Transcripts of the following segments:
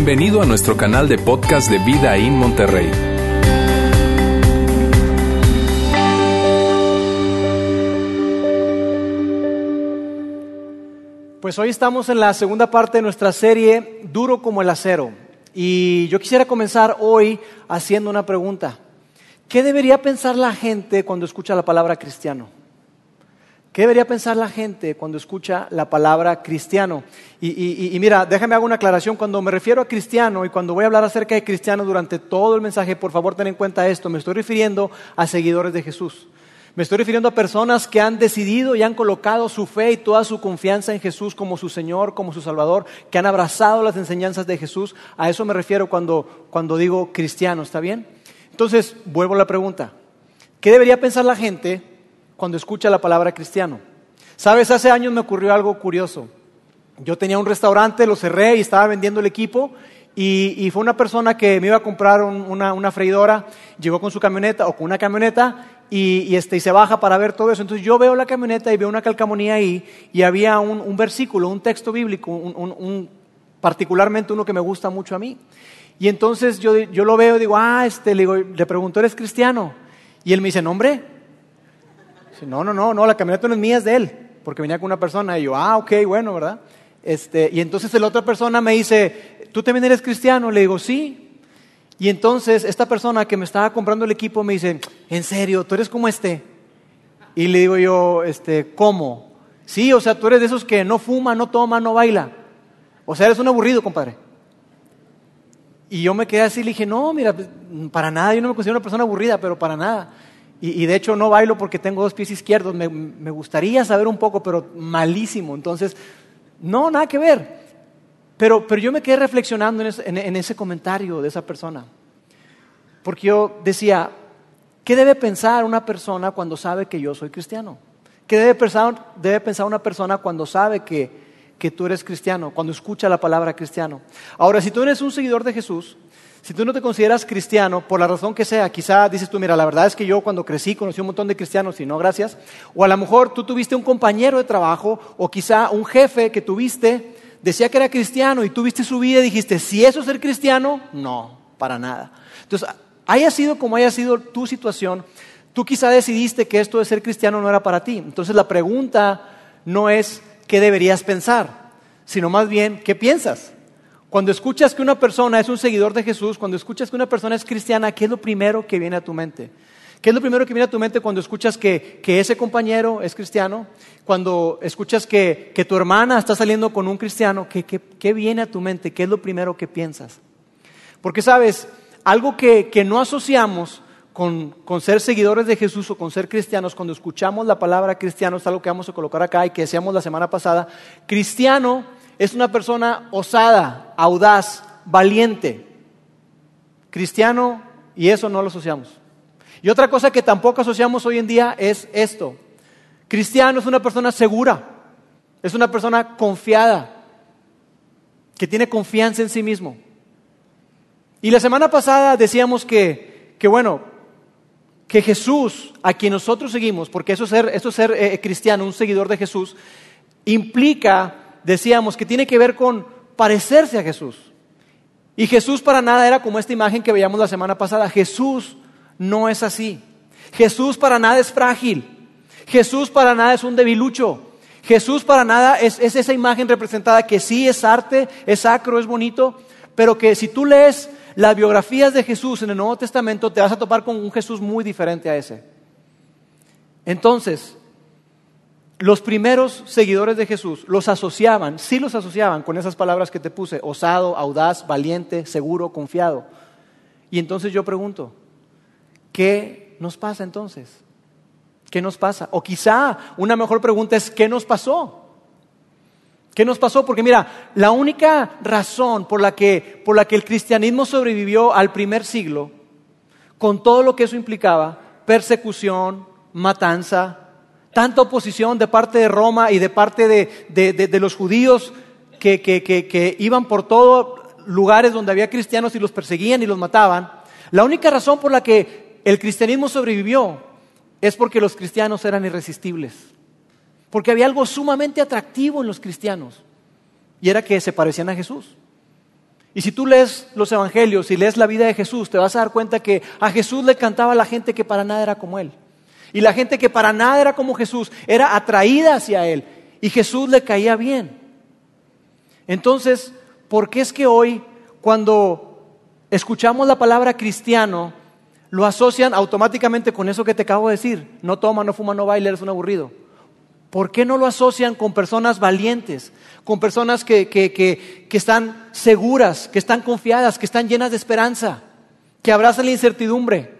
Bienvenido a nuestro canal de podcast de Vida en Monterrey. Pues hoy estamos en la segunda parte de nuestra serie Duro como el acero. Y yo quisiera comenzar hoy haciendo una pregunta. ¿Qué debería pensar la gente cuando escucha la palabra cristiano? ¿Qué debería pensar la gente cuando escucha la palabra cristiano? Y, mira, déjame hago una aclaración. Cuando me refiero a cristiano y cuando voy a hablar acerca de cristiano durante todo el mensaje, por favor ten en cuenta esto. Me estoy refiriendo a seguidores de Jesús. Me estoy refiriendo a personas que han decidido y han colocado su fe y toda su confianza en Jesús como su Señor, como su Salvador, que han abrazado las enseñanzas de Jesús. A eso me refiero cuando, cuando digo cristiano, ¿está bien? Entonces, vuelvo a la pregunta. ¿Qué debería pensar la gente cuando escucha la palabra cristiano. Sabes, hace años me ocurrió algo curioso. Yo tenía un restaurante, lo cerré y estaba vendiendo el equipo y, fue una persona que me iba a comprar una, freidora, llegó con su camioneta o con una camioneta y, este, y se baja para ver todo eso. Entonces yo veo la camioneta y veo una calcamonía ahí y había un, versículo, un texto bíblico, un, particularmente uno que me gusta mucho a mí. Y entonces yo, yo lo veo y digo, ah, este, le, digo, le pregunto, ¿eres cristiano? Y él me dice, no, hombre, no, no, no, no, la camioneta no es mía, es de él, porque venía con una persona y yo, ah, ok, bueno, ¿verdad? Este, y entonces la otra persona me dice, ¿tú también eres cristiano? Le digo, sí. Y entonces esta persona que me estaba comprando el equipo me dice, ¿en serio? ¿Tú eres como este? Y le digo yo, este, ¿cómo? Sí, o sea, tú eres de esos que no fuma, no toma, no baila. O sea, eres un aburrido, compadre. Y yo me quedé así y le dije, no, mira, pues, para nada, yo no me considero una persona aburrida, pero para nada. Y, de hecho no bailo porque tengo dos pies izquierdos. Me, gustaría saber un poco, pero malísimo. Entonces, no, nada que ver. Pero, pero yo me quedé reflexionando en ese, comentario de esa persona. Porque yo decía, ¿qué debe pensar una persona cuando sabe que yo soy cristiano? ¿Qué debe pensar, debe pensar una persona cuando sabe que, que tú eres cristiano, cuando escucha la palabra cristiano? Ahora, si tú eres un seguidor de Jesús, si tú no te consideras cristiano, por la razón que sea, quizá dices tú, mira, la verdad es que yo cuando crecí conocí un montón de cristianos y no, gracias. O a lo mejor tú tuviste un compañero de trabajo o quizá un jefe que tuviste, decía que era cristiano y tú viste su vida y dijiste, si eso es ser cristiano, no, para nada. Entonces, haya sido como haya sido tu situación, tú quizá decidiste que esto de ser cristiano no era para ti. Entonces la pregunta no es qué deberías pensar, sino más bien qué piensas. Cuando escuchas que una persona es un seguidor de Jesús, cuando escuchas que una persona es cristiana, ¿qué es lo primero que viene a tu mente? ¿Qué es lo primero que viene a tu mente cuando escuchas que, ese compañero es cristiano? Cuando escuchas que, tu hermana está saliendo con un cristiano, ¿qué, viene a tu mente? ¿Qué es lo primero que piensas? Porque sabes, algo que, no asociamos con, con, ser seguidores de Jesús o con ser cristianos, cuando escuchamos la palabra cristiano, es algo que vamos a colocar acá y que decíamos la semana pasada, cristiano es una persona osada, audaz, valiente. Cristiano, y eso no lo asociamos. Y otra cosa que tampoco asociamos hoy en día es esto. Cristiano es una persona segura, es una persona confiada, que tiene confianza en sí mismo. Y la semana pasada decíamos que, que bueno, que Jesús, a quien nosotros seguimos, porque eso es ser, eso ser eh, cristiano, un seguidor de Jesús, implica decíamos que tiene que ver con parecerse a Jesús. Y Jesús para nada era como esta imagen que veíamos la semana pasada. Jesús no es así. Jesús para nada es frágil. Jesús para nada es un debilucho. Jesús para nada es, esa imagen representada que sí es arte, es sacro, es bonito, pero que si tú lees las biografías de Jesús en el Nuevo Testamento te vas a topar con un Jesús muy diferente a ese. Entonces, los primeros seguidores de Jesús los asociaban, sí los asociaban con esas palabras que te puse, osado, audaz, valiente, seguro, confiado. Y entonces yo pregunto, ¿qué nos pasa entonces? ¿Qué nos pasa? O quizá una mejor pregunta es, ¿qué nos pasó? ¿Qué nos pasó? Porque mira, la única razón por la que, por la que el cristianismo sobrevivió al primer siglo, con todo lo que eso implicaba, persecución, matanza, tanta oposición de parte de Roma y de parte de, los judíos que, iban por todos lugares donde había cristianos y los perseguían y los mataban, la única razón por la que el cristianismo sobrevivió es porque los cristianos eran irresistibles. Porque había algo sumamente atractivo en los cristianos y era que se parecían a Jesús. Y si tú lees los evangelios y lees la vida de Jesús, te vas a dar cuenta que a Jesús le cantaba la gente que para nada era como él. Y la gente que para nada era como Jesús era atraída hacia él. Y Jesús le caía bien. Entonces, ¿por qué es que hoy cuando escuchamos la palabra cristiano, lo asocian automáticamente con eso que te acabo de decir? No toma, no fuma, no baila, eres un aburrido. ¿Por qué no lo asocian con personas valientes, con personas que, que, están seguras, que están confiadas, que están llenas de esperanza, que abrazan la incertidumbre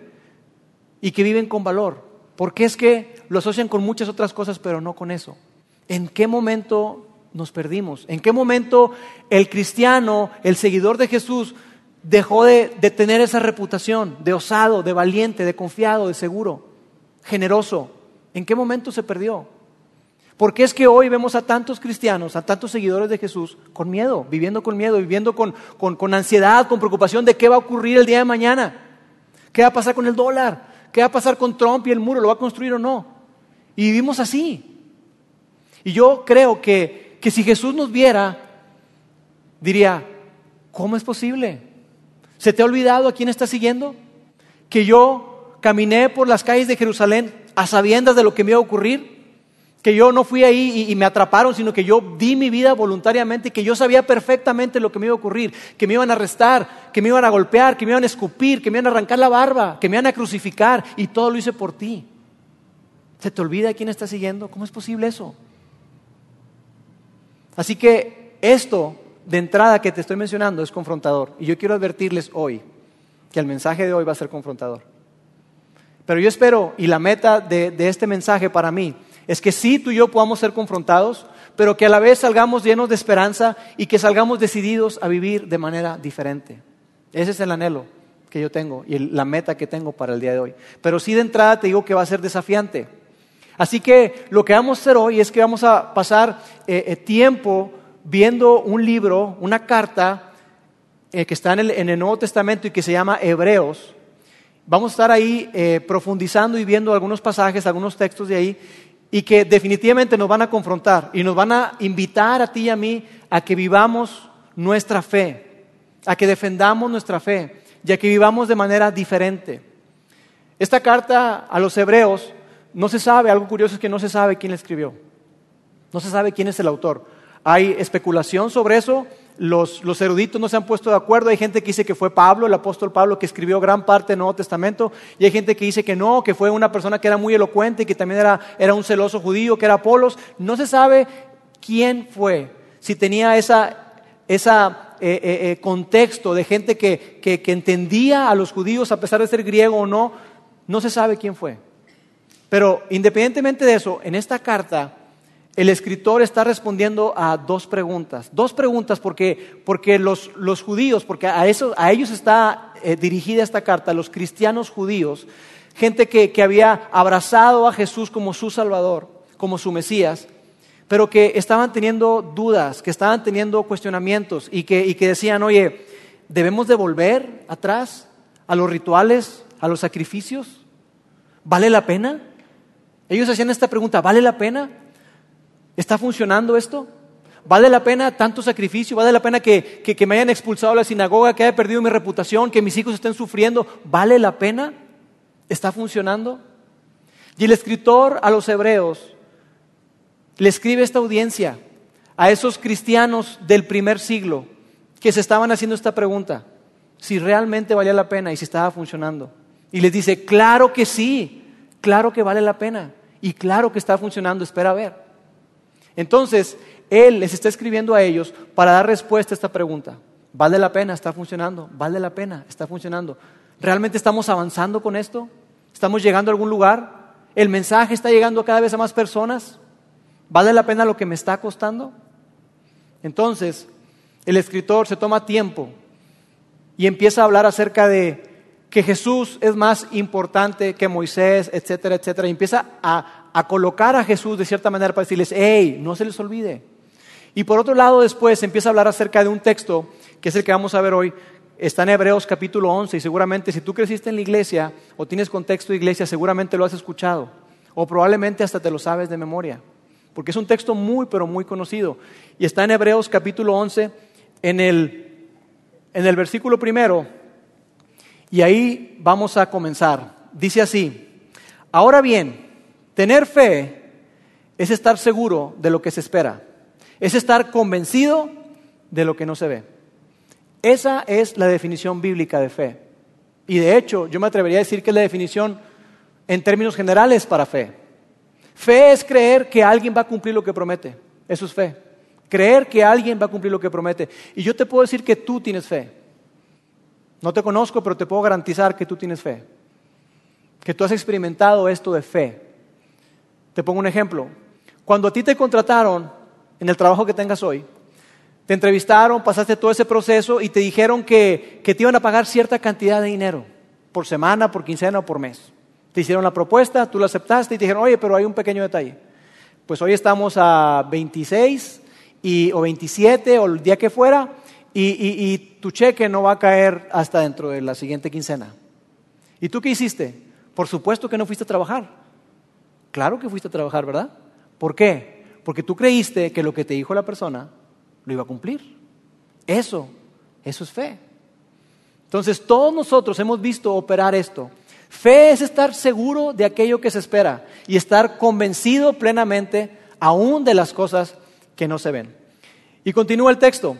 y que viven con valor? ¿Por qué es que lo asocian con muchas otras cosas, pero no con eso? ¿En qué momento nos perdimos? ¿En qué momento el cristiano, el seguidor de Jesús, dejó de, tener esa reputación de osado, de valiente, de confiado, de seguro, generoso? ¿En qué momento se perdió? ¿Por qué es que hoy vemos a tantos cristianos, a tantos seguidores de Jesús con miedo, viviendo con miedo, viviendo con, con, ansiedad, con preocupación de qué va a ocurrir el día de mañana? ¿Qué va a pasar con el dólar? ¿Qué va a pasar con Trump y el muro? ¿Lo va a construir o no? Y vivimos así. Y yo creo que, que si Jesús nos viera, diría, ¿cómo es posible? ¿Se te ha olvidado a quién estás siguiendo? Que yo caminé por las calles de Jerusalén a sabiendas de lo que me iba a ocurrir que yo no fui ahí y, me atraparon, sino que yo di mi vida voluntariamente, que yo sabía perfectamente lo que me iba a ocurrir, que me iban a arrestar, que me iban a golpear, que me iban a escupir, que me iban a arrancar la barba, que me iban a crucificar, y todo lo hice por ti. ¿Se te olvida quién está siguiendo? ¿Cómo es posible eso? Así que esto de entrada que te estoy mencionando es confrontador. Y yo quiero advertirles hoy que el mensaje de hoy va a ser confrontador. Pero yo espero, y la meta de este mensaje para mí, es que sí, tú y yo podamos ser confrontados, pero que a la vez salgamos llenos de esperanza y que salgamos decididos a vivir de manera diferente. Ese es el anhelo que yo tengo y la meta que tengo para el día de hoy. Pero sí de entrada te digo que va a ser desafiante. Así que lo que vamos a hacer hoy es que vamos a pasar eh, eh, tiempo viendo un libro, una carta eh, que está en el, en el, Nuevo Testamento y que se llama Hebreos. Vamos a estar ahí profundizando y viendo algunos pasajes, algunos textos de ahí y que definitivamente nos van a confrontar y nos van a invitar a ti y a mí a que vivamos nuestra fe, a que defendamos nuestra fe y a que vivamos de manera diferente. Esta carta a los hebreos no se sabe, algo curioso es que no se sabe quién la escribió, no se sabe quién es el autor. Hay especulación sobre eso, los, eruditos no se han puesto de acuerdo. Hay gente que dice que fue Pablo, el apóstol Pablo, que escribió gran parte del Nuevo Testamento. Y hay gente que dice que no, que fue una persona que era muy elocuente, que también era, un celoso judío, que era Apolos. No se sabe quién fue, si tenía ese esa, eh, eh, eh, contexto de gente que entendía a los judíos a pesar de ser griego o no. No se sabe quién fue. Pero independientemente de eso, en esta carta el escritor está respondiendo a dos preguntas. Dos preguntas porque, porque los, los, judíos, porque a, eso, a ellos está eh, dirigida esta carta, los cristianos judíos, gente que, que, había abrazado a Jesús como su Salvador, como su Mesías, pero que estaban teniendo dudas, que estaban teniendo cuestionamientos y que, y que decían, oye, ¿debemos de volver atrás a los rituales, a los sacrificios? ¿Vale la pena? Ellos hacían esta pregunta, ¿vale la pena? ¿Está funcionando esto? ¿Vale la pena tanto sacrificio? ¿Vale la pena que, me hayan expulsado de la sinagoga, que haya perdido mi reputación, que mis hijos estén sufriendo? ¿Vale la pena? ¿Está funcionando? Y el escritor a los hebreos le escribe esta audiencia, a esos cristianos del primer siglo que se estaban haciendo esta pregunta, si realmente valía la pena y si estaba funcionando. Y les dice, claro que sí, claro que vale la pena y claro que está funcionando, espera a ver. Entonces, Él les está escribiendo a ellos para dar respuesta a esta pregunta. ¿Vale la pena? ¿Está funcionando? ¿Vale la pena? ¿Está funcionando? ¿Realmente estamos avanzando con esto? ¿Estamos llegando a algún lugar? ¿El mensaje está llegando cada vez a más personas? ¿Vale la pena lo que me está costando? Entonces, el escritor se toma tiempo y empieza a hablar acerca de que Jesús es más importante que Moisés, etcétera, etcétera. Y empieza a, a colocar a Jesús de cierta manera para decirles, hey, no se les olvide. Y por otro lado, después empieza a hablar acerca de un texto, que es el que vamos a ver hoy. Está en Hebreos capítulo 11 y seguramente si tú creciste en la iglesia o tienes contexto de iglesia, seguramente lo has escuchado. O probablemente hasta te lo sabes de memoria. Porque es un texto muy, pero muy conocido. Y está en Hebreos capítulo 11 en el en el versículo primero y ahí vamos a comenzar. Dice así, ahora bien, tener fe es estar seguro de lo que se espera, es estar convencido de lo que no se ve. Esa es la definición bíblica de fe. Y de hecho, yo me atrevería a decir que es la definición en términos generales para fe. Fe es creer que alguien va a cumplir lo que promete. Eso es fe. Creer que alguien va a cumplir lo que promete. Y yo te puedo decir que tú tienes fe. No te conozco, pero te puedo garantizar que tú tienes fe. Que tú has experimentado esto de fe. Te pongo un ejemplo. Cuando a ti te contrataron en el trabajo que tengas hoy, te entrevistaron, pasaste todo ese proceso y te dijeron que, te iban a pagar cierta cantidad de dinero, por semana, por quincena o por mes. Te hicieron la propuesta, tú la aceptaste y te dijeron, oye, pero hay un pequeño detalle. Pues hoy estamos a 26 y, o 27 o el día que fuera y, y tu cheque no va a caer hasta dentro de la siguiente quincena. ¿Y tú qué hiciste? Por supuesto que no fuiste a trabajar. Claro que fuiste a trabajar, ¿verdad? ¿Por qué? Porque tú creíste que lo que te dijo la persona lo iba a cumplir. Eso, eso es fe. Entonces todos nosotros hemos visto operar esto. Fe es estar seguro de aquello que se espera y estar convencido plenamente aún de las cosas que no se ven. Y continúa el texto.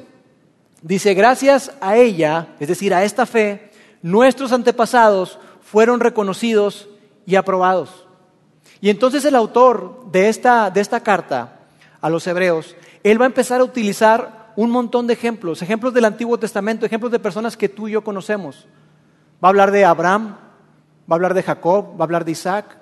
Dice, gracias a ella, es decir, a esta fe, nuestros antepasados fueron reconocidos y aprobados. Y entonces el autor de esta, de esta carta a los hebreos él va a empezar a utilizar un montón de ejemplos, ejemplos del Antiguo Testamento, ejemplos de personas que tú y yo conocemos. Va a hablar de Abraham, va a hablar de Jacob, va a hablar de Isaac,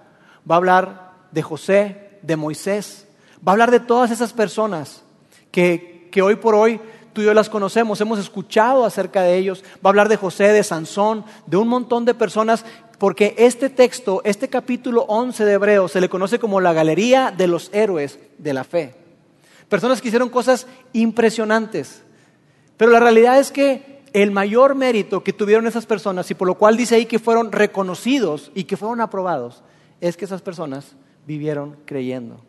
va a hablar de José, de Moisés, va a hablar de todas esas personas que, que hoy por hoy tú y yo las conocemos, hemos escuchado acerca de ellos, va a hablar de José, de Sansón, de un montón de personas, porque este texto, este capítulo 11 de Hebreos, se le conoce como la galería de los héroes de la fe. Personas que hicieron cosas impresionantes. Pero la realidad es que el mayor mérito que tuvieron esas personas, y por lo cual dice ahí que fueron reconocidos y que fueron aprobados, es que esas personas vivieron creyendo.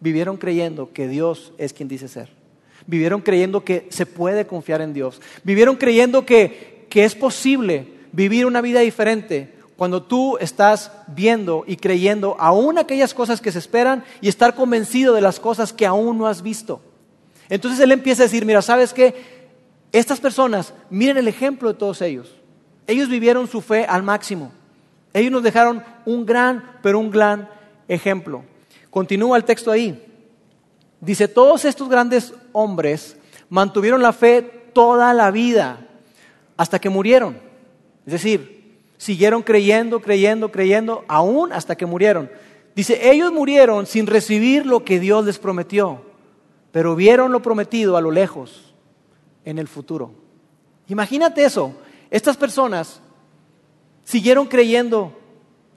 Vivieron creyendo que Dios es quien dice ser. Vivieron creyendo que se puede confiar en Dios. Vivieron creyendo que, que es posible vivir una vida diferente cuando tú estás viendo y creyendo aún aquellas cosas que se esperan y estar convencido de las cosas que aún no has visto. Entonces él empieza a decir, mira, ¿sabes qué? Estas personas, miren el ejemplo de todos ellos. Ellos vivieron su fe al máximo. Ellos nos dejaron un gran, pero un gran ejemplo. Continúa el texto ahí. Dice, todos estos grandes hombres mantuvieron la fe toda la vida hasta que murieron. Es decir, siguieron creyendo, creyendo, creyendo, aún hasta que murieron. Dice, ellos murieron sin recibir lo que Dios les prometió, pero vieron lo prometido a lo lejos, en el futuro. Imagínate eso, estas personas siguieron creyendo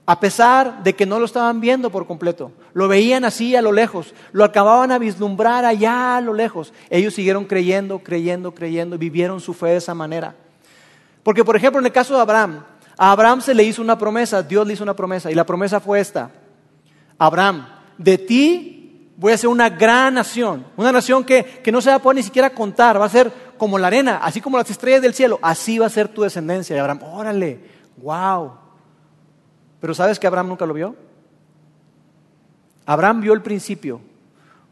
a pesar de que no lo estaban viendo por completo. Lo veían así a lo lejos, lo acababan a vislumbrar allá a lo lejos. Ellos siguieron creyendo, creyendo, creyendo, vivieron su fe de esa manera. Porque, por ejemplo, en el caso de Abraham, a Abraham se le hizo una promesa, Dios le hizo una promesa, y la promesa fue esta. Abraham, de ti voy a ser una gran nación, una nación que, no se va a poder ni siquiera contar, va a ser como la arena, así como las estrellas del cielo, así va a ser tu descendencia. Y Abraham, órale, wow. Pero ¿sabes que Abraham nunca lo vio? Abraham vio el principio,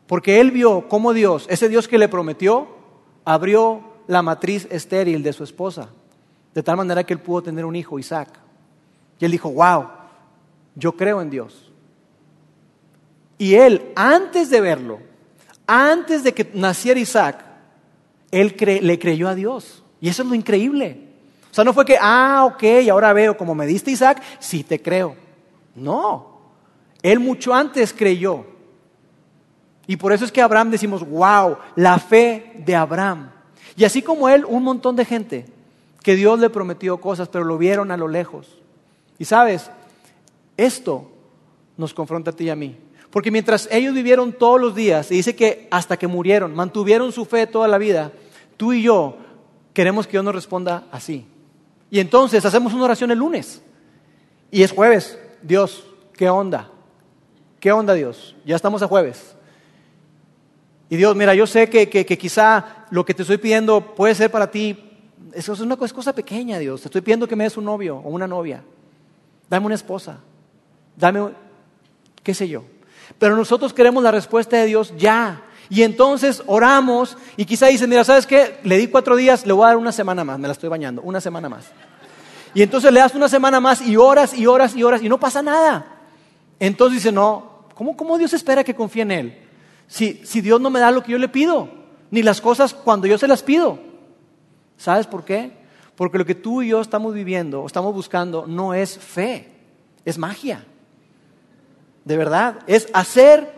porque él vio cómo Dios, ese Dios que le prometió, abrió la matriz estéril de su esposa. De tal manera que él pudo tener un hijo, Isaac. Y él dijo, wow, yo creo en Dios. Y él, antes de verlo, antes de que naciera Isaac, él le creyó a Dios. Y eso es lo increíble. O sea, no fue que, ah, ok, ahora veo, como me diste Isaac, sí te creo. No, él mucho antes creyó. Y por eso es que Abraham decimos, wow, la fe de Abraham. Y así como él, un montón de gente que Dios le prometió cosas, pero lo vieron a lo lejos. Y sabes, esto nos confronta a ti y a mí. Porque mientras ellos vivieron todos los días, y dice que hasta que murieron, mantuvieron su fe toda la vida, tú y yo queremos que Dios nos responda así. Y entonces hacemos una oración el lunes. Y es jueves. Dios, ¿qué onda? ¿Qué onda Dios? Ya estamos a jueves. Y Dios, mira, yo sé que, que quizá lo que te estoy pidiendo puede ser para ti eso es una cosa pequeña, Dios. Te estoy pidiendo que me des un novio o una novia. Dame una esposa. Dame, qué sé yo. Pero nosotros queremos la respuesta de Dios ya. Y entonces oramos y quizá dicen, mira, ¿sabes qué? Le di cuatro días, le voy a dar una semana más, me la estoy bañando, una semana más. Y entonces le das una semana más y horas y horas y horas y no pasa nada. Entonces dice, no, ¿cómo, cómo Dios espera que confíe en Él? Si, si Dios no me da lo que yo le pido, ni las cosas cuando yo se las pido. ¿Sabes por qué? Porque lo que tú y yo estamos viviendo, estamos buscando, no es fe, es magia. De verdad, es hacer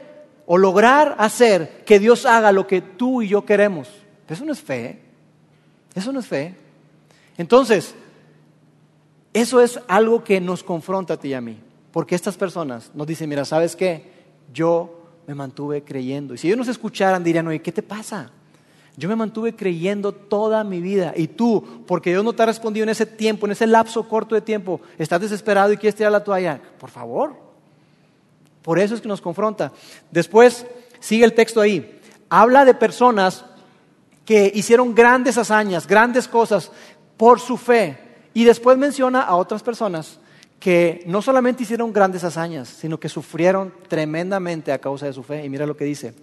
o lograr hacer que Dios haga lo que tú y yo queremos. Eso no es fe. Eso no es fe. Entonces, eso es algo que nos confronta a ti y a mí. Porque estas personas nos dicen, mira, ¿sabes qué? Yo me mantuve creyendo. Y si ellos nos escucharan, dirían, oye, ¿qué te pasa? Yo me mantuve creyendo toda mi vida. Y tú, porque Dios no te ha respondido en ese tiempo, en ese lapso corto de tiempo, estás desesperado y quieres tirar la toalla. Por favor, por eso es que nos confronta. Después sigue el texto ahí. Habla de personas que hicieron grandes hazañas, grandes cosas por su fe. Y después menciona a otras personas que no solamente hicieron grandes hazañas, sino que sufrieron tremendamente a causa de su fe. Y mira lo que dice.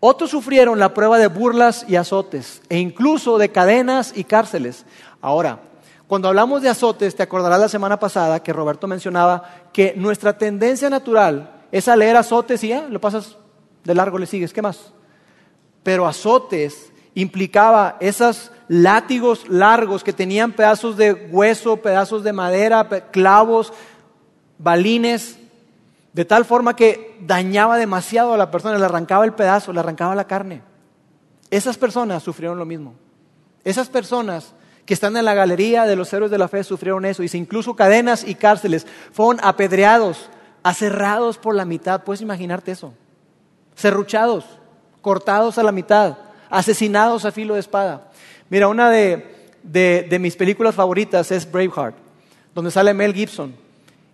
Otros sufrieron la prueba de burlas y azotes, e incluso de cadenas y cárceles. Ahora, cuando hablamos de azotes, te acordarás la semana pasada que Roberto mencionaba que nuestra tendencia natural es a leer azotes y ya, lo pasas de largo, le sigues, ¿qué más? Pero azotes implicaba esos látigos largos que tenían pedazos de hueso, pedazos de madera, clavos, balines, de tal forma que dañaba demasiado a la persona, le arrancaba el pedazo, le arrancaba la carne. Esas personas sufrieron lo mismo. Esas personas que están en la galería de los héroes de la fe sufrieron eso. Dice, incluso cadenas y cárceles fueron apedreados, aserrados por la mitad. ¿Puedes imaginarte eso? Serruchados, cortados a la mitad, asesinados a filo de espada. Mira, una de, de, mis películas favoritas es Braveheart, donde sale Mel Gibson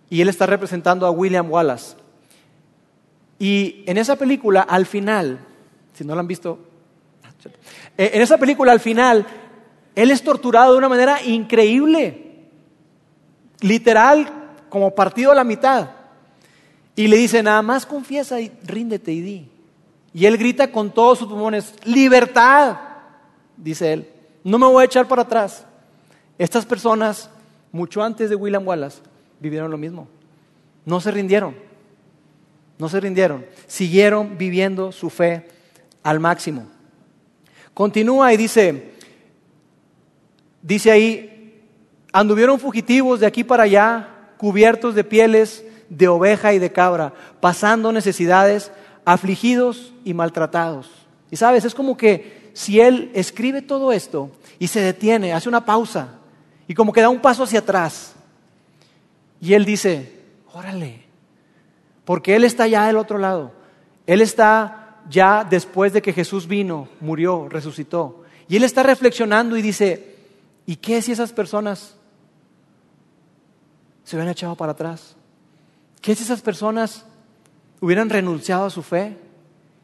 y él está representando a William Wallace. Y en esa película, al final, si no la han visto, eh, en esa película, al final, él es torturado de una manera increíble, literal, como partido a la mitad. Y le dice, nada más confiesa y ríndete y di. Y él grita con todos sus pulmones, libertad, dice él, no me voy a echar para atrás. Estas personas, mucho antes de William Wallace, vivieron lo mismo. No se rindieron, no se rindieron, siguieron viviendo su fe al máximo. Continúa y dice, dice ahí, anduvieron fugitivos de aquí para allá, cubiertos de pieles de oveja y de cabra, pasando necesidades, afligidos y maltratados. Y sabes, es como que si él escribe todo esto y se detiene, hace una pausa y como que da un paso hacia atrás, y él dice, órale, porque él está ya del otro lado, él está ya después de que Jesús vino, murió, resucitó, y él está reflexionando y dice, ¿y qué si esas personas se hubieran echado para atrás? ¿Qué si esas personas hubieran renunciado a su fe?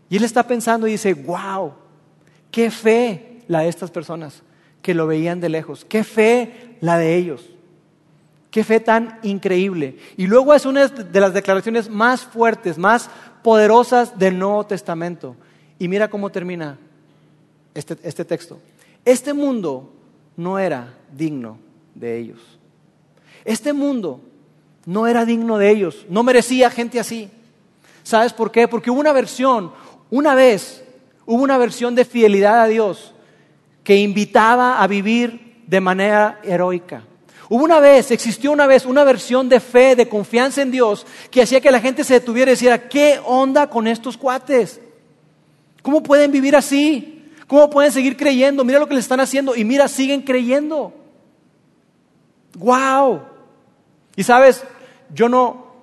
Y él está pensando y dice, wow, qué fe la de estas personas que lo veían de lejos, qué fe la de ellos, qué fe tan increíble. Y luego es una de las declaraciones más fuertes, más poderosas del Nuevo Testamento. Y mira cómo termina este, este texto. Este mundo no era digno de ellos. Este mundo no era digno de ellos, no merecía gente así. ¿Sabes por qué? Porque hubo una versión, una vez, hubo una versión de fidelidad a Dios que invitaba a vivir de manera heroica. Hubo una vez, existió una vez una versión de fe, de confianza en Dios, que hacía que la gente se detuviera y decía, ¿qué onda con estos cuates? ¿Cómo pueden vivir así? ¿Cómo pueden seguir creyendo? Mira lo que les están haciendo y mira, siguen creyendo. ¡Wow! Y sabes, yo no,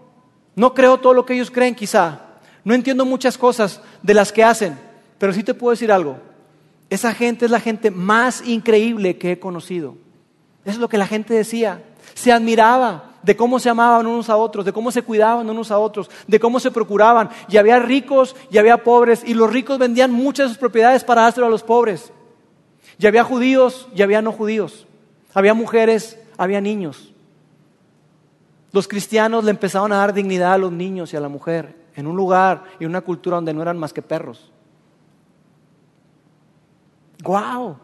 no creo todo lo que ellos creen quizá. No entiendo muchas cosas de las que hacen, pero sí te puedo decir algo. Esa gente es la gente más increíble que he conocido. Eso es lo que la gente decía. Se admiraba de cómo se amaban unos a otros, de cómo se cuidaban unos a otros, de cómo se procuraban. Y había ricos y había pobres, y los ricos vendían muchas de sus propiedades para dárselo a los pobres. Y había judíos y había no judíos. Había mujeres, había niños. Los cristianos le empezaron a dar dignidad a los niños y a la mujer en un lugar y una cultura donde no eran más que perros. ¡Wow!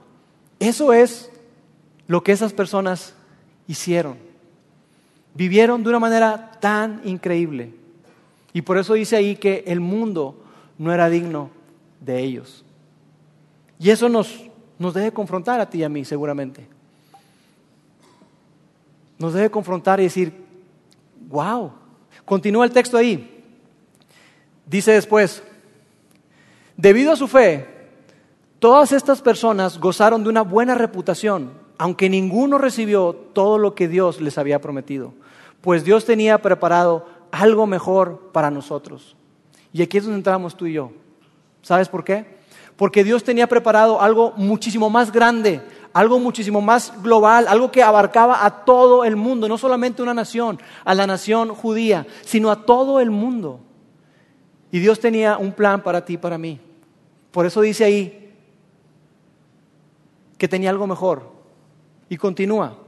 Eso es lo que esas personas hicieron. Vivieron de una manera tan increíble. Y por eso dice ahí que el mundo no era digno de ellos. Y eso nos, nos debe confrontar a ti y a mí, seguramente. Nos debe confrontar y decir, wow. Continúa el texto ahí. Dice después, debido a su fe, todas estas personas gozaron de una buena reputación, aunque ninguno recibió todo lo que Dios les había prometido, pues Dios tenía preparado algo mejor para nosotros. Y aquí es donde entramos tú y yo. ¿Sabes por qué? Porque Dios tenía preparado algo muchísimo más grande, algo muchísimo más global, algo que abarcaba a todo el mundo, no solamente una nación, a la nación judía, sino a todo el mundo. Y Dios tenía un plan para ti y para mí. Por eso dice ahí que tenía algo mejor. Y continúa.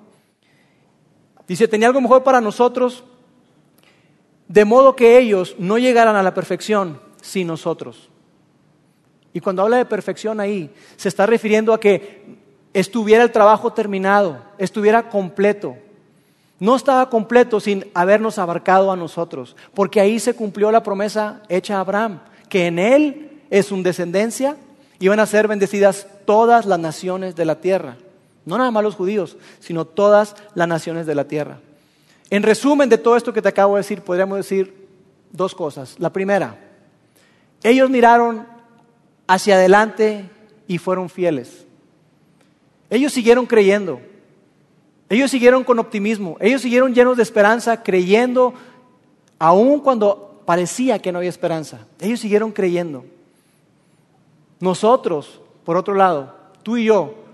Dice, tenía algo mejor para nosotros, de modo que ellos no llegaran a la perfección sin nosotros. Y cuando habla de perfección ahí, se está refiriendo a que estuviera el trabajo terminado, estuviera completo. No estaba completo sin habernos abarcado a nosotros, porque ahí se cumplió la promesa hecha a Abraham, que en él es su descendencia, iban a ser bendecidas todas las naciones de la tierra. No nada más los judíos, sino todas las naciones de la tierra. En resumen de todo esto que te acabo de decir, podríamos decir dos cosas. La primera, ellos miraron hacia adelante y fueron fieles. Ellos siguieron creyendo. Ellos siguieron con optimismo. Ellos siguieron llenos de esperanza, creyendo, aun cuando parecía que no había esperanza. Ellos siguieron creyendo. Nosotros, por otro lado, tú y yo,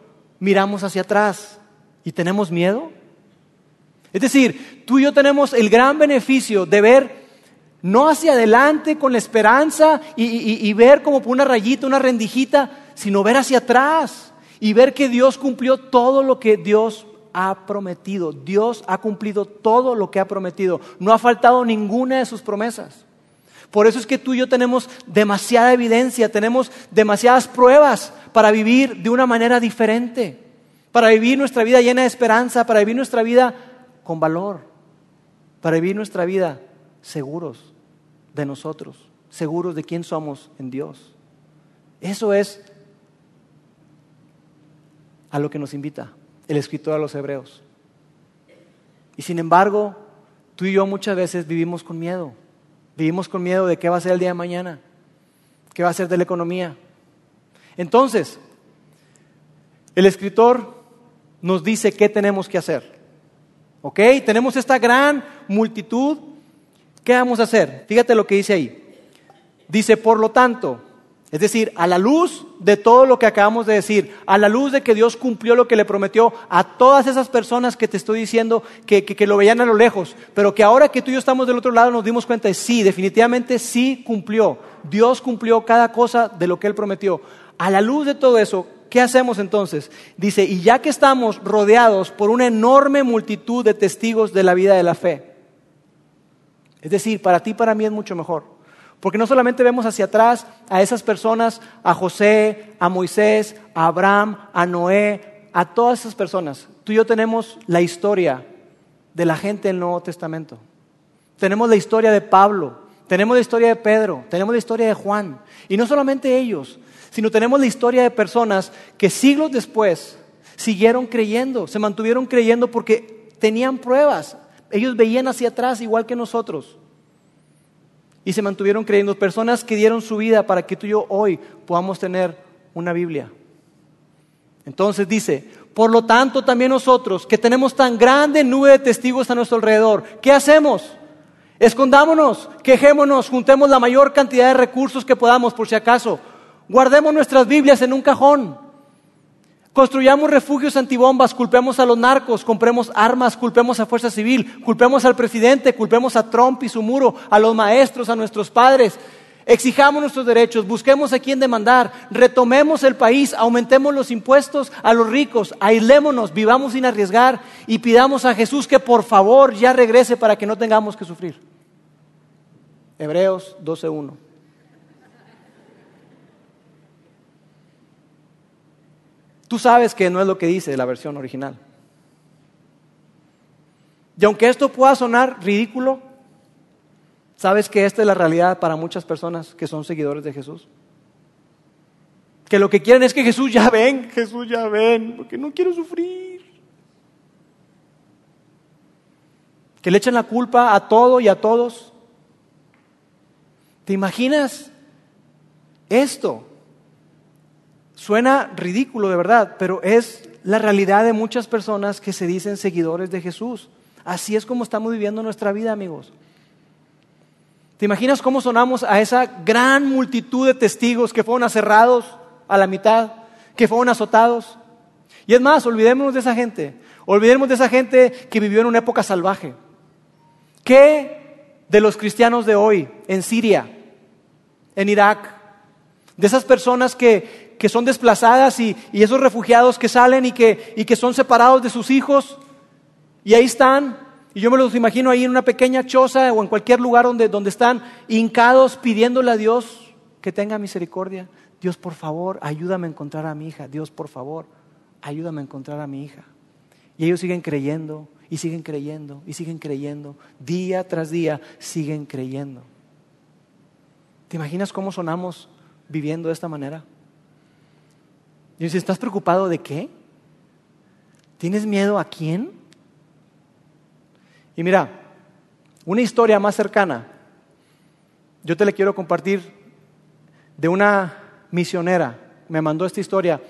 miramos hacia atrás y tenemos miedo. Es decir, tú y yo tenemos el gran beneficio de ver no hacia adelante con la esperanza y, ver como por una rayita, una rendijita, sino ver hacia atrás y ver que Dios cumplió todo lo que Dios ha prometido. Dios ha cumplido todo lo que ha prometido. No ha faltado ninguna de sus promesas. Por eso es que tú y yo tenemos demasiada evidencia, tenemos demasiadas pruebas para vivir de una manera diferente, para vivir nuestra vida llena de esperanza, para vivir nuestra vida con valor, para vivir nuestra vida seguros de nosotros, seguros de quién somos en Dios. Eso es a lo que nos invita el escritor a los hebreos. Y sin embargo, tú y yo muchas veces vivimos con miedo. Vivimos con miedo de qué va a ser el día de mañana, qué va a ser de la economía. Entonces, el escritor nos dice qué tenemos que hacer. ¿Ok? Tenemos esta gran multitud ¿Qué vamos a hacer? Fíjate lo que dice ahí. Dice, por lo tanto, es decir, a la luz de todo lo que acabamos de decir, a la luz de que Dios cumplió lo que le prometió a todas esas personas que te estoy diciendo que, que, lo veían a lo lejos, pero que ahora que tú y yo estamos del otro lado nos dimos cuenta de sí, definitivamente sí cumplió. Dios cumplió cada cosa de lo que Él prometió. A la luz de todo eso, ¿qué hacemos entonces? Dice, y ya que estamos rodeados por una enorme multitud de testigos de la vida de la fe, es decir, para ti y para mí es mucho mejor. Porque no solamente vemos hacia atrás a esas personas, a José, a Moisés, a Abraham, a Noé, a todas esas personas. Tú y yo tenemos la historia de la gente del Nuevo Testamento. Tenemos la historia de Pablo, tenemos la historia de Pedro, tenemos la historia de Juan. Y no solamente ellos, sino tenemos la historia de personas que siglos después siguieron creyendo, se mantuvieron creyendo porque tenían pruebas, ellos veían hacia atrás igual que nosotros. Y se mantuvieron creyendo. Personas que dieron su vida para que tú y yo hoy podamos tener una Biblia. Entonces dice, por lo tanto también nosotros, que tenemos tan grande nube de testigos a nuestro alrededor, ¿qué hacemos? Escondámonos, quejémonos, juntemos la mayor cantidad de recursos que podamos por si acaso. Guardemos nuestras Biblias en un cajón. Construyamos refugios antibombas, culpemos a los narcos, compremos armas, culpemos a Fuerza Civil, culpemos al presidente, culpemos a Trump y su muro, a los maestros, a nuestros padres. Exijamos nuestros derechos, busquemos a quien demandar, retomemos el país, aumentemos los impuestos a los ricos, aislémonos, vivamos sin arriesgar y pidamos a Jesús que por favor ya regrese para que no tengamos que sufrir. Hebreos 12.1. Tú sabes que no es lo que dice la versión original. Y aunque esto pueda sonar ridículo, ¿sabes que esta es la realidad para muchas personas que son seguidores de Jesús? Que lo que quieren es que Jesús ya ven, Jesús ya ven, porque no quiero sufrir. Que le echen la culpa a todo y a todos. ¿Te imaginas esto? Suena ridículo de verdad, pero es la realidad de muchas personas que se dicen seguidores de Jesús. Así es como estamos viviendo nuestra vida, amigos. ¿Te imaginas cómo sonamos a esa gran multitud de testigos que fueron aserrados a la mitad, que fueron azotados? Y es más, olvidémonos de esa gente. Olvidemos de esa gente que vivió en una época salvaje. ¿Qué de los cristianos de hoy en Siria, en Irak? De esas personas que, que son desplazadas y, esos refugiados que salen y que, y que son separados de sus hijos. Y ahí están, y yo me los imagino ahí en una pequeña choza o en cualquier lugar donde, donde están hincados pidiéndole a Dios que tenga misericordia. Dios, por favor, ayúdame a encontrar a mi hija. Dios, por favor, ayúdame a encontrar a mi hija. Y ellos siguen creyendo y siguen creyendo y siguen creyendo. Día tras día siguen creyendo. ¿Te imaginas cómo sonamos viviendo de esta manera? Y dice, ¿estás preocupado de qué? ¿Tienes miedo a quién? Y mira, una historia más cercana, yo te la quiero compartir de una misionera. Me mandó esta historia,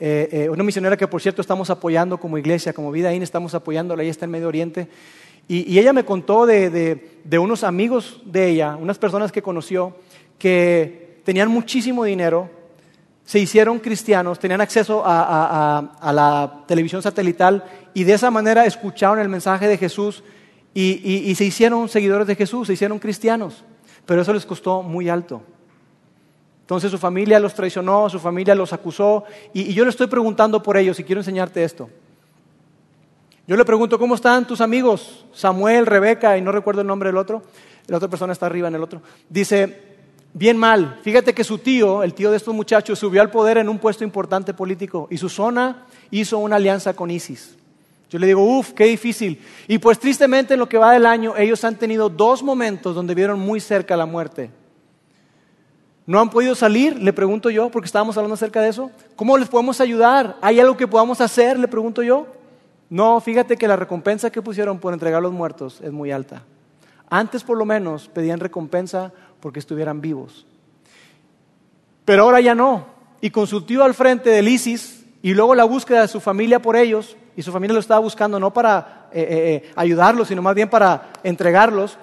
eh, eh, una misionera que por cierto estamos apoyando como iglesia, como Vida In, estamos apoyándola, ella está en Medio Oriente. Y, ella me contó de, de unos amigos de ella, unas personas que conoció, que tenían muchísimo dinero, se hicieron cristianos, tenían acceso a, la televisión satelital y de esa manera escucharon el mensaje de Jesús y, se hicieron seguidores de Jesús, se hicieron cristianos. Pero eso les costó muy alto. Entonces su familia los traicionó, su familia los acusó y, y yo le estoy preguntando por ellos y quiero enseñarte esto. Yo le pregunto, ¿cómo están tus amigos? Samuel, Rebeca y no recuerdo el nombre del otro. La otra persona está arriba en el otro. Dice, bien mal. Fíjate que su tío, el tío de estos muchachos, subió al poder en un puesto importante político y su zona hizo una alianza con ISIS. Yo le digo, uff, qué difícil. Y pues tristemente en lo que va del año, ellos han tenido dos momentos donde vieron muy cerca la muerte. ¿No han podido salir? Le pregunto yo, porque estábamos hablando acerca de eso. ¿Cómo les podemos ayudar? ¿Hay algo que podamos hacer? Le pregunto yo. No, fíjate que la recompensa que pusieron por entregar a los muertos es muy alta. Antes por lo menos pedían recompensa porque estuvieran vivos. Pero ahora ya no. Y con su tío al frente del ISIS y luego la búsqueda de su familia por ellos, y su familia lo estaba buscando no para eh, eh, eh, ayudarlos, sino más bien para entregarlos,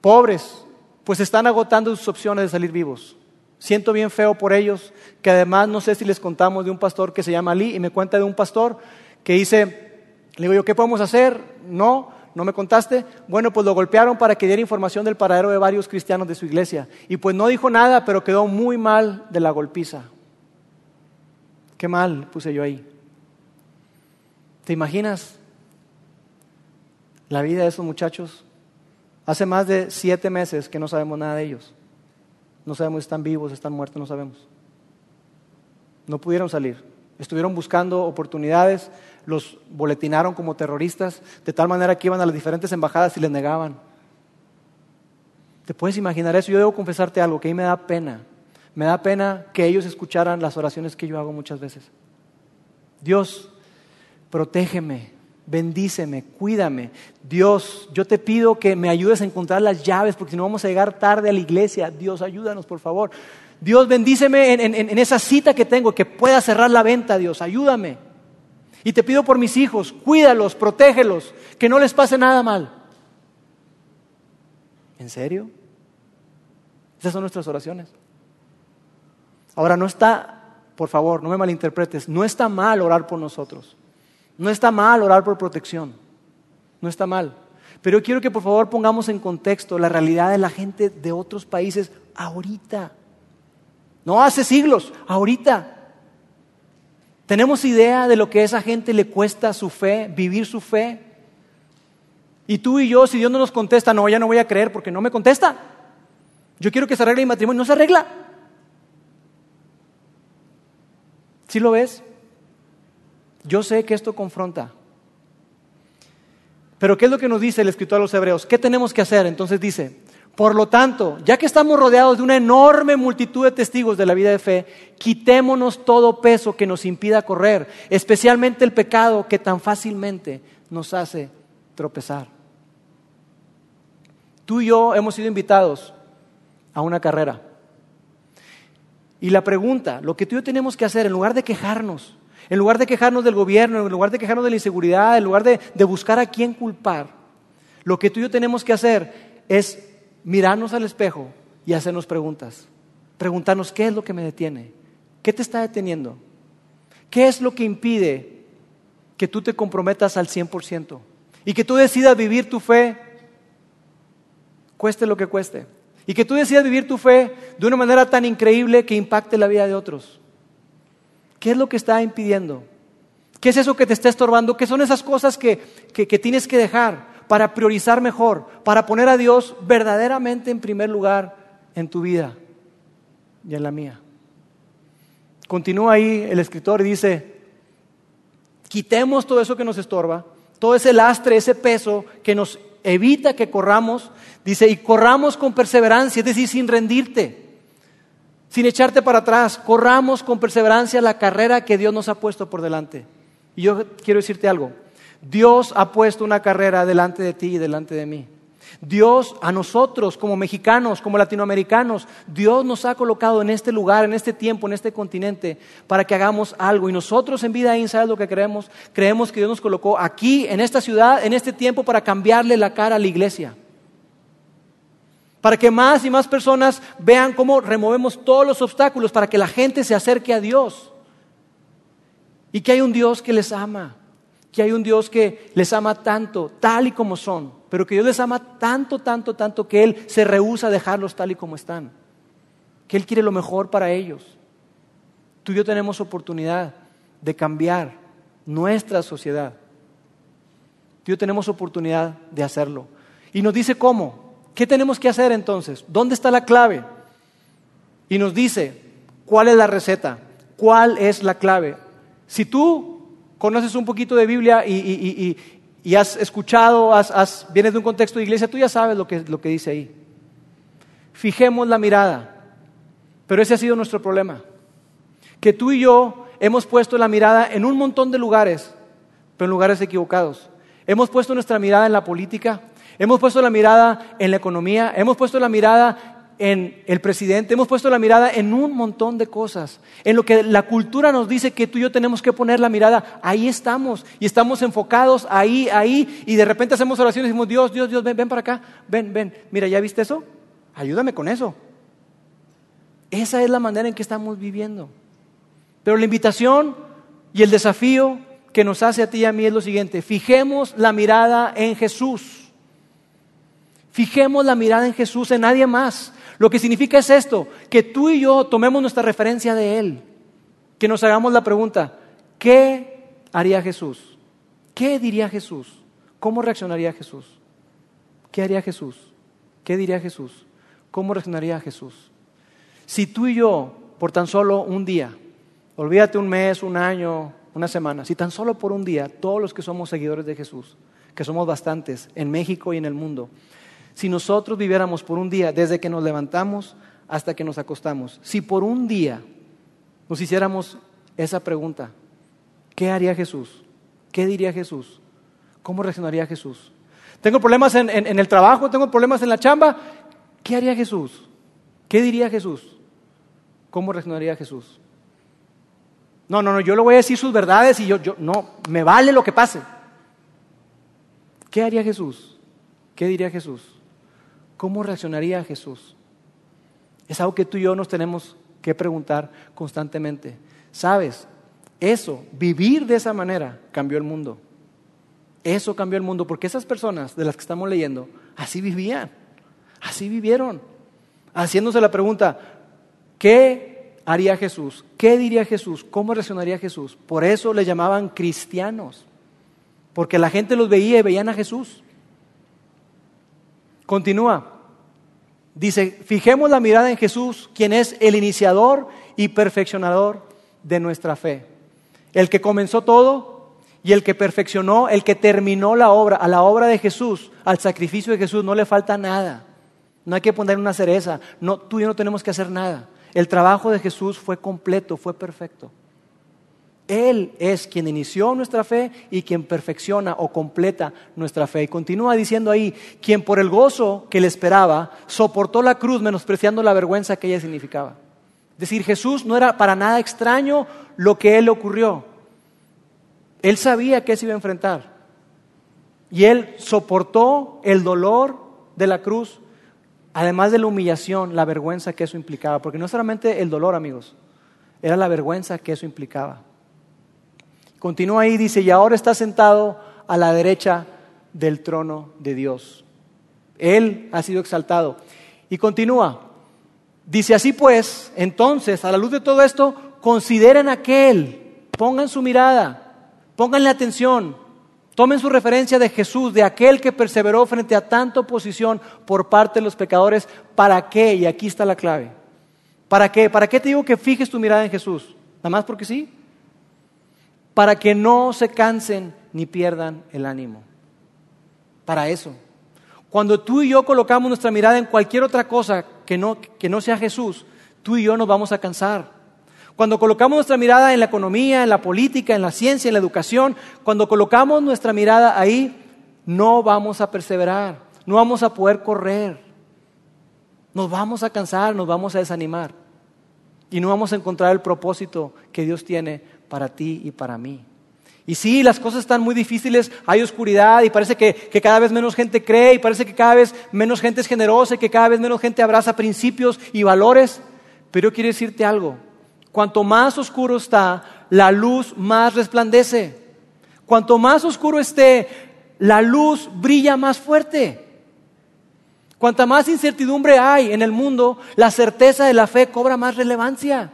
pobres, pues están agotando sus opciones de salir vivos. Siento bien feo por ellos, que además no sé si les contamos de un pastor que se llama Ali y me cuenta de un pastor que dice, le digo yo, ¿qué podemos hacer? No, ¿No me contaste? Bueno, pues lo golpearon para que diera información del paradero de varios cristianos de su iglesia. Y pues no dijo nada, pero quedó muy mal de la golpiza. Qué mal puse yo ahí. ¿Te imaginas la vida de esos muchachos? Hace más de siete meses que no sabemos nada de ellos. No sabemos si están vivos, están muertos, no sabemos. No pudieron salir. Estuvieron buscando oportunidades, los boletinaron como terroristas, de tal manera que iban a las diferentes embajadas y les negaban. ¿Te puedes imaginar eso? Yo debo confesarte algo, que a mí me da pena. Me da pena que ellos escucharan las oraciones que yo hago muchas veces. Dios, protégeme, bendíceme, cuídame. Dios, yo te pido que me ayudes a encontrar las llaves, porque si no vamos a llegar tarde a la iglesia. Dios, ayúdanos, por favor. Dios, bendíceme en, en esa cita que tengo, que pueda cerrar la venta, Dios, ayúdame. Y te pido por mis hijos, cuídalos, protégelos, que no les pase nada mal. ¿En serio? Esas son nuestras oraciones. Ahora, no está, por favor, no me malinterpretes, no está mal orar por nosotros. No está mal orar por protección. No está mal. Pero yo quiero que por favor pongamos en contexto la realidad de la gente de otros países ahorita. No hace siglos, ahorita. ¿Tenemos idea de lo que a esa gente le cuesta su fe, vivir su fe? Y tú y yo, si Dios no nos contesta, no, ya no voy a creer porque no me contesta. Yo quiero que se arregle mi matrimonio, no se arregla. ¿Sí lo ves? Yo sé que esto confronta. Pero ¿qué es lo que nos dice el escritor a los hebreos? ¿Qué tenemos que hacer? Entonces dice, por lo tanto, ya que estamos rodeados de una enorme multitud de testigos de la vida de fe, quitémonos todo peso que nos impida correr, especialmente el pecado que tan fácilmente nos hace tropezar. Tú y yo hemos sido invitados a una carrera. Y la pregunta, lo que tú y yo tenemos que hacer, en lugar de quejarnos, en lugar de quejarnos del gobierno, en lugar de quejarnos de la inseguridad, en lugar de, de buscar a quién culpar, lo que tú y yo tenemos que hacer es mirarnos al espejo y hacernos preguntas. Preguntarnos qué es lo que me detiene, qué te está deteniendo, qué es lo que impide que tú te comprometas al 100% y que tú decidas vivir tu fe, cueste lo que cueste. Y que tú decidas vivir tu fe de una manera tan increíble que impacte la vida de otros. ¿Qué es lo que está impidiendo? ¿Qué es eso que te está estorbando? ¿Qué son esas cosas que, que, tienes que dejar para priorizar mejor, para poner a Dios verdaderamente en primer lugar en tu vida y en la mía? Continúa ahí el escritor y dice, quitemos todo eso que nos estorba, todo ese lastre, ese peso que nos evita que corramos, dice, y corramos con perseverancia, es decir, sin rendirte, sin echarte para atrás, corramos con perseverancia la carrera que Dios nos ha puesto por delante. Y yo quiero decirte algo, Dios ha puesto una carrera delante de ti y delante de mí. Dios a nosotros como mexicanos, como latinoamericanos, Dios nos ha colocado en este lugar, en este tiempo, en este continente, para que hagamos algo. Y nosotros en Vida ¿sabes lo que creemos? Creemos que Dios nos colocó aquí, en esta ciudad, en este tiempo, para cambiarle la cara a la iglesia. Para que más y más personas vean cómo removemos todos los obstáculos, para que la gente se acerque a Dios. Y que hay un Dios que les ama, que hay un Dios que les ama tanto, tal y como son pero que Dios les ama tanto, tanto, tanto que Él se rehúsa a dejarlos tal y como están, que Él quiere lo mejor para ellos. Tú y yo tenemos oportunidad de cambiar nuestra sociedad. Tú y yo tenemos oportunidad de hacerlo. Y nos dice cómo. ¿Qué tenemos que hacer entonces? ¿Dónde está la clave? Y nos dice cuál es la receta, cuál es la clave. Si tú conoces un poquito de Biblia y, y has escuchado, has, vienes de un contexto de iglesia, tú ya sabes lo que, lo que dice ahí. Fijemos la mirada. Pero ese ha sido nuestro problema. Que tú y yo hemos puesto la mirada en un montón de lugares, pero en lugares equivocados. Hemos puesto nuestra mirada en la política, hemos puesto la mirada en la economía, hemos puesto la mirada en el presidente, hemos puesto la mirada en un montón de cosas, en lo que la cultura nos dice que tú y yo tenemos que poner la mirada, ahí estamos y estamos enfocados ahí, ahí, y de repente hacemos oraciones y decimos, Dios, Dios, Dios, ven, ven para acá, ven, ven, mira, ¿ya viste eso? Ayúdame con eso. Esa es la manera en que estamos viviendo. Pero la invitación y el desafío que nos hace a ti y a mí es lo siguiente, fijemos la mirada en Jesús. Fijemos la mirada en Jesús, en nadie más. Lo que significa es esto, que tú y yo tomemos nuestra referencia de Él, que nos hagamos la pregunta, ¿qué haría Jesús? ¿Qué diría Jesús? ¿Cómo reaccionaría Jesús? ¿Qué haría Jesús? ¿Qué diría Jesús? ¿Cómo reaccionaría Jesús? Si tú y yo, por tan solo un día, olvídate un mes, un año, una semana, si tan solo por un día, todos los que somos seguidores de Jesús, que somos bastantes en México y en el mundo, si nosotros viviéramos por un día, desde que nos levantamos hasta que nos acostamos, si por un día nos hiciéramos esa pregunta, ¿qué haría Jesús? ¿Qué diría Jesús? ¿Cómo reaccionaría Jesús? Tengo problemas en, el trabajo, tengo problemas en la chamba, ¿qué haría Jesús? ¿Qué diría Jesús? ¿Cómo reaccionaría Jesús? No, no, no, yo le voy a decir sus verdades y yo, yo, no, me vale lo que pase. ¿Qué haría Jesús? ¿Qué diría Jesús? ¿Cómo reaccionaría Jesús? Es algo que tú y yo nos tenemos que preguntar constantemente. ¿Sabes? Eso, vivir de esa manera, cambió el mundo. Eso cambió el mundo, porque esas personas de las que estamos leyendo, así vivían, así vivieron, haciéndose la pregunta, ¿qué haría Jesús? ¿Qué diría Jesús? ¿Cómo reaccionaría Jesús? Por eso le llamaban cristianos, porque la gente los veía y veían a Jesús. Continúa. Dice, fijemos la mirada en Jesús, quien es el iniciador y perfeccionador de nuestra fe. El que comenzó todo y el que perfeccionó, el que terminó la obra, a la obra de Jesús, al sacrificio de Jesús, no le falta nada. No hay que poner una cereza. No, tú y yo no tenemos que hacer nada. El trabajo de Jesús fue completo, fue perfecto. Él es quien inició nuestra fe y quien perfecciona o completa nuestra fe. Y continúa diciendo ahí, quien por el gozo que le esperaba soportó la cruz menospreciando la vergüenza que ella significaba. Es decir, Jesús no era para nada extraño lo que él le ocurrió. Él sabía que se iba a enfrentar. Y él soportó el dolor de la cruz, además de la humillación, la vergüenza que eso implicaba. Porque no solamente el dolor, amigos, era la vergüenza que eso implicaba. Continúa ahí, dice, y ahora está sentado a la derecha del trono de Dios. Él ha sido exaltado. Y continúa, dice así pues, entonces, a la luz de todo esto, consideren aquel, pongan su mirada, pónganle atención, tomen su referencia de Jesús, de aquel que perseveró frente a tanta oposición por parte de los pecadores. ¿Para qué? Y aquí está la clave. ¿Para qué? ¿Para qué te digo que fijes tu mirada en Jesús? ¿Nada más porque sí? Para que no se cansen ni pierdan el ánimo. Para eso. Cuando tú y yo colocamos nuestra mirada en cualquier otra cosa que no, que no sea Jesús, tú y yo nos vamos a cansar. Cuando colocamos nuestra mirada en la economía, en la política, en la ciencia, en la educación, cuando colocamos nuestra mirada ahí, no vamos a perseverar, no vamos a poder correr, nos vamos a cansar, nos vamos a desanimar y no vamos a encontrar el propósito que Dios tiene para ti y para mí. Y sí, las cosas están muy difíciles, hay oscuridad y parece que, que, cada vez menos gente cree y parece que cada vez menos gente es generosa y que cada vez menos gente abraza principios y valores. Pero yo quiero decirte algo, cuanto más oscuro está, la luz más resplandece. Cuanto más oscuro esté, la luz brilla más fuerte. Cuanta más incertidumbre hay en el mundo, la certeza de la fe cobra más relevancia.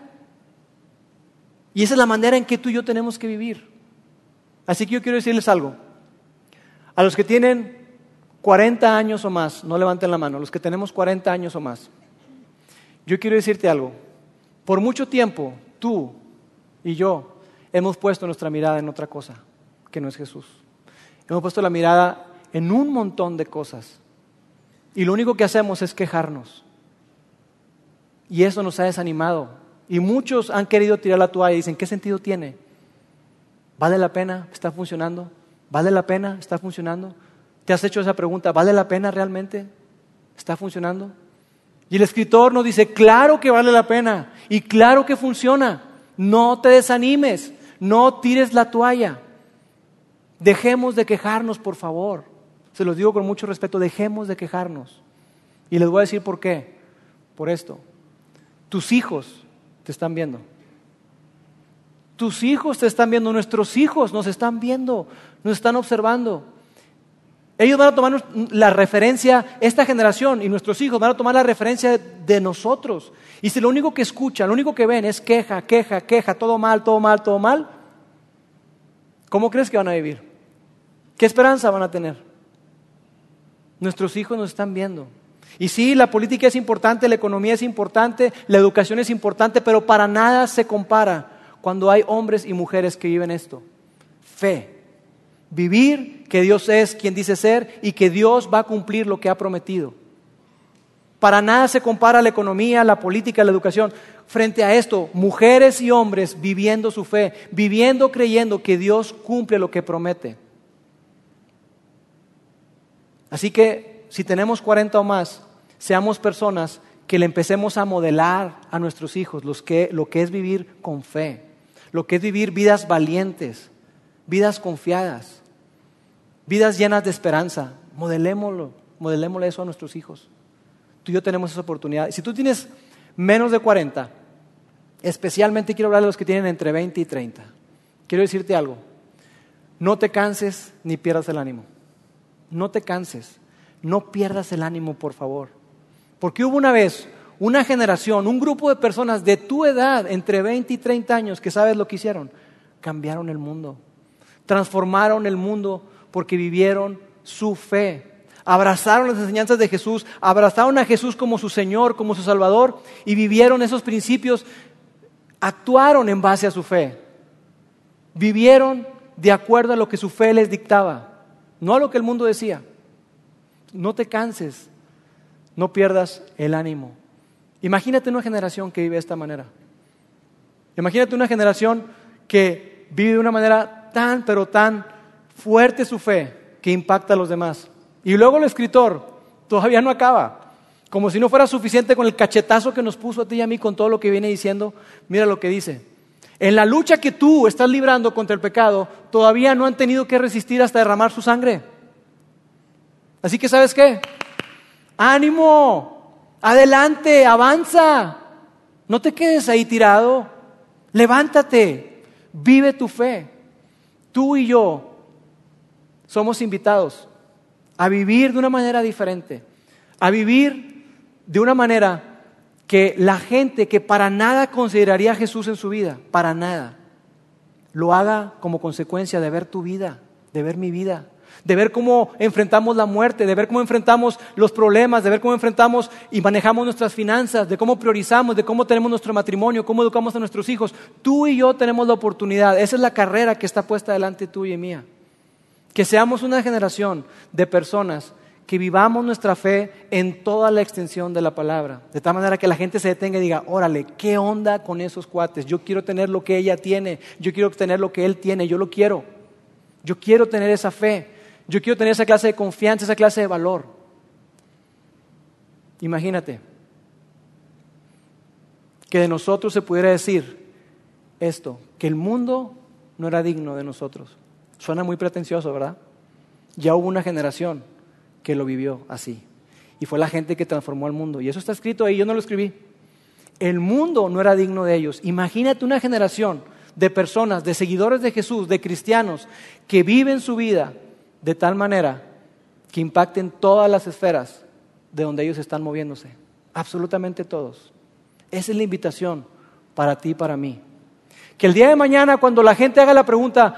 Y esa es la manera en que tú y yo tenemos que vivir. Así que yo quiero decirles algo. A los que tienen 40 años o más, no levanten la mano, los que tenemos 40 años o más, yo quiero decirte algo. Por mucho tiempo, tú y yo hemos puesto nuestra mirada en otra cosa, que no es Jesús. Hemos puesto la mirada en un montón de cosas. Y lo único que hacemos es quejarnos. Y eso nos ha desanimado y muchos han querido tirar la toalla y dicen, ¿qué sentido tiene? ¿Vale la pena? ¿Está funcionando? ¿Vale la pena? ¿Está funcionando? ¿Te has hecho esa pregunta? ¿Vale la pena realmente? ¿Está funcionando? Y el escritor nos dice, claro que vale la pena y claro que funciona. No te desanimes, no tires la toalla. Dejemos de quejarnos, por favor. Se los digo con mucho respeto, dejemos de quejarnos. Y les voy a decir por qué. Por esto. Tus hijos te están viendo. Tus hijos te están viendo, nuestros hijos nos están viendo, nos están observando. Ellos van a tomar la referencia, esta generación y nuestros hijos van a tomar la referencia de nosotros. Y si lo único que escuchan, lo único que ven es queja, queja, queja, todo mal, todo mal, todo mal, ¿cómo crees que van a vivir? ¿Qué esperanza van a tener? Nuestros hijos nos están viendo. Y sí, la política es importante, la economía es importante, la educación es importante, pero para nada se compara cuando hay hombres y mujeres que viven esto. Fe. Vivir que Dios es quien dice ser y que Dios va a cumplir lo que ha prometido. Para nada se compara la economía, la política, la educación. Frente a esto, mujeres y hombres viviendo su fe, viviendo creyendo que Dios cumple lo que promete. Así que si tenemos 40 o más, seamos personas que le empecemos a modelar a nuestros hijos lo que es vivir con fe, lo que es vivir vidas valientes, vidas confiadas, vidas llenas de esperanza. Modelémoslo, modelémosle eso a nuestros hijos. Tú y yo tenemos esa oportunidad. Si tú tienes menos de 40, especialmente quiero hablar de los que tienen entre 20 y 30. Quiero decirte algo. no te canses ni pierdas el ánimo. No te canses, no pierdas el ánimo, por favor. Porque hubo una vez una generación, un grupo de personas de tu edad, entre 20 y 30 años, que sabes lo que hicieron. Cambiaron el mundo, transformaron el mundo porque vivieron su fe. Abrazaron las enseñanzas de Jesús, abrazaron a Jesús como su Señor, como su Salvador y vivieron esos principios, actuaron en base a su fe. Vivieron de acuerdo a lo que su fe les dictaba, no a lo que el mundo decía. No te canses, no pierdas el ánimo. Imagínate una generación que vive de esta manera. Imagínate una generación que vive de una manera tan, pero tan fuerte su fe que impacta a los demás. Y luego el escritor todavía no acaba. Como si no fuera suficiente con el cachetazo que nos puso a ti y a mí con todo lo que viene diciendo. Mira lo que dice. En la lucha que tú estás librando contra el pecado, todavía no han tenido que resistir hasta derramar su sangre. Así que, ¿sabes qué? Ánimo, adelante, avanza. No te quedes ahí tirado. Levántate, vive tu fe. Tú y yo somos invitados a vivir de una manera diferente, a vivir de una manera que la gente que para nada consideraría a Jesús en su vida, para nada, lo haga como consecuencia de ver tu vida, de ver mi vida, de ver cómo enfrentamos la muerte, de ver cómo enfrentamos los problemas, de ver cómo enfrentamos y manejamos nuestras finanzas, de cómo priorizamos, de cómo tenemos nuestro matrimonio, cómo educamos a nuestros hijos. Tú y yo tenemos la oportunidad, esa es la carrera que está puesta delante tuya y mía. Que seamos una generación de personas que vivamos nuestra fe en toda la extensión de la palabra. De tal manera que la gente se detenga y diga, órale, ¿qué onda con esos cuates? Yo quiero tener lo que ella tiene, yo quiero tener lo que él tiene, yo lo quiero. Yo quiero tener esa fe, yo quiero tener esa clase de confianza, esa clase de valor. Imagínate que de nosotros se pudiera decir esto, que el mundo no era digno de nosotros. Suena muy pretencioso, ¿verdad? Ya hubo una generación que lo vivió así. Y fue la gente que transformó al mundo. Y eso está escrito ahí, yo no lo escribí. El mundo no era digno de ellos. Imagínate una generación de personas, de seguidores de Jesús, de cristianos, que viven su vida de tal manera que impacten todas las esferas de donde ellos están moviéndose. Absolutamente todos. Esa es la invitación para ti y para mí. Que el día de mañana, cuando la gente haga la pregunta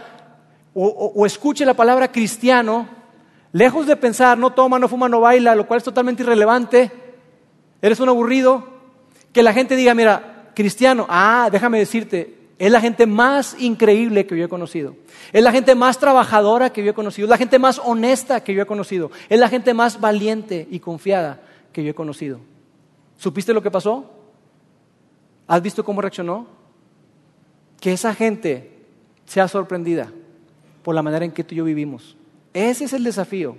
o, escuche la palabra cristiano, Lejos de pensar, no toma, no fuma, no baila, lo cual es totalmente irrelevante, eres un aburrido, que la gente diga, mira, cristiano, ah, déjame decirte, es la gente más increíble que yo he conocido. Es la gente más trabajadora que yo he conocido. Es la gente más honesta que yo he conocido. Es la gente más valiente y confiada que yo he conocido. ¿Supiste lo que pasó? ¿Has visto cómo reaccionó? Que esa gente sea sorprendida por la manera en que tú y yo vivimos. Ese es el desafío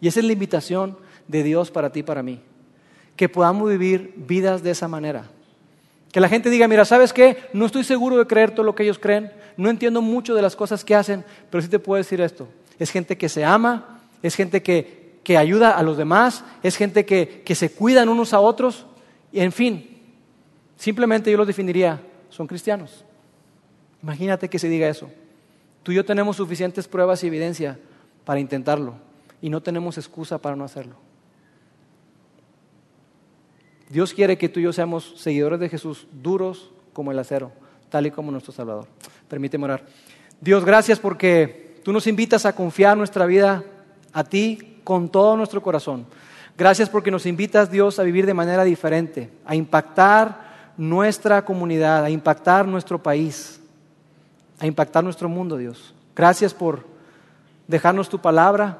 y esa es la invitación de Dios para ti y para mí. Que podamos vivir vidas de esa manera. Que la gente diga, mira, ¿sabes qué? No estoy seguro de creer todo lo que ellos creen, no entiendo mucho de las cosas que hacen, pero sí te puedo decir esto. Es gente que se ama, es gente que, que ayuda a los demás, es gente que, que se cuidan unos a otros, y en fin, simplemente yo los definiría, son cristianos. Imagínate que se diga eso. Tú y yo tenemos suficientes pruebas y evidencia para intentarlo y no tenemos excusa para no hacerlo. Dios quiere que tú y yo seamos seguidores de Jesús, duros como el acero, tal y como nuestro Salvador. Permíteme orar. Dios, gracias porque tú nos invitas a confiar nuestra vida a ti con todo nuestro corazón. Gracias porque nos invitas, Dios, a vivir de manera diferente, a impactar nuestra comunidad, a impactar nuestro país, a impactar nuestro mundo, Dios. Gracias por dejarnos tu palabra,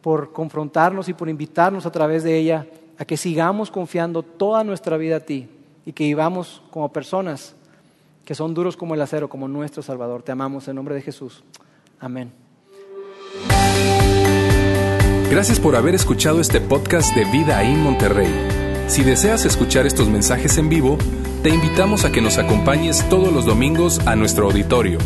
por confrontarnos y por invitarnos a través de ella a que sigamos confiando toda nuestra vida a ti y que vivamos como personas que son duros como el acero, como nuestro Salvador. Te amamos en nombre de Jesús. Amén. Gracias por haber escuchado este podcast de Vida en Monterrey. Si deseas escuchar estos mensajes en vivo, te invitamos a que nos acompañes todos los domingos a nuestro auditorio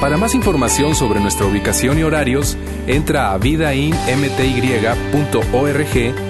para más información sobre nuestra ubicación y horarios, entra a vidainmty.org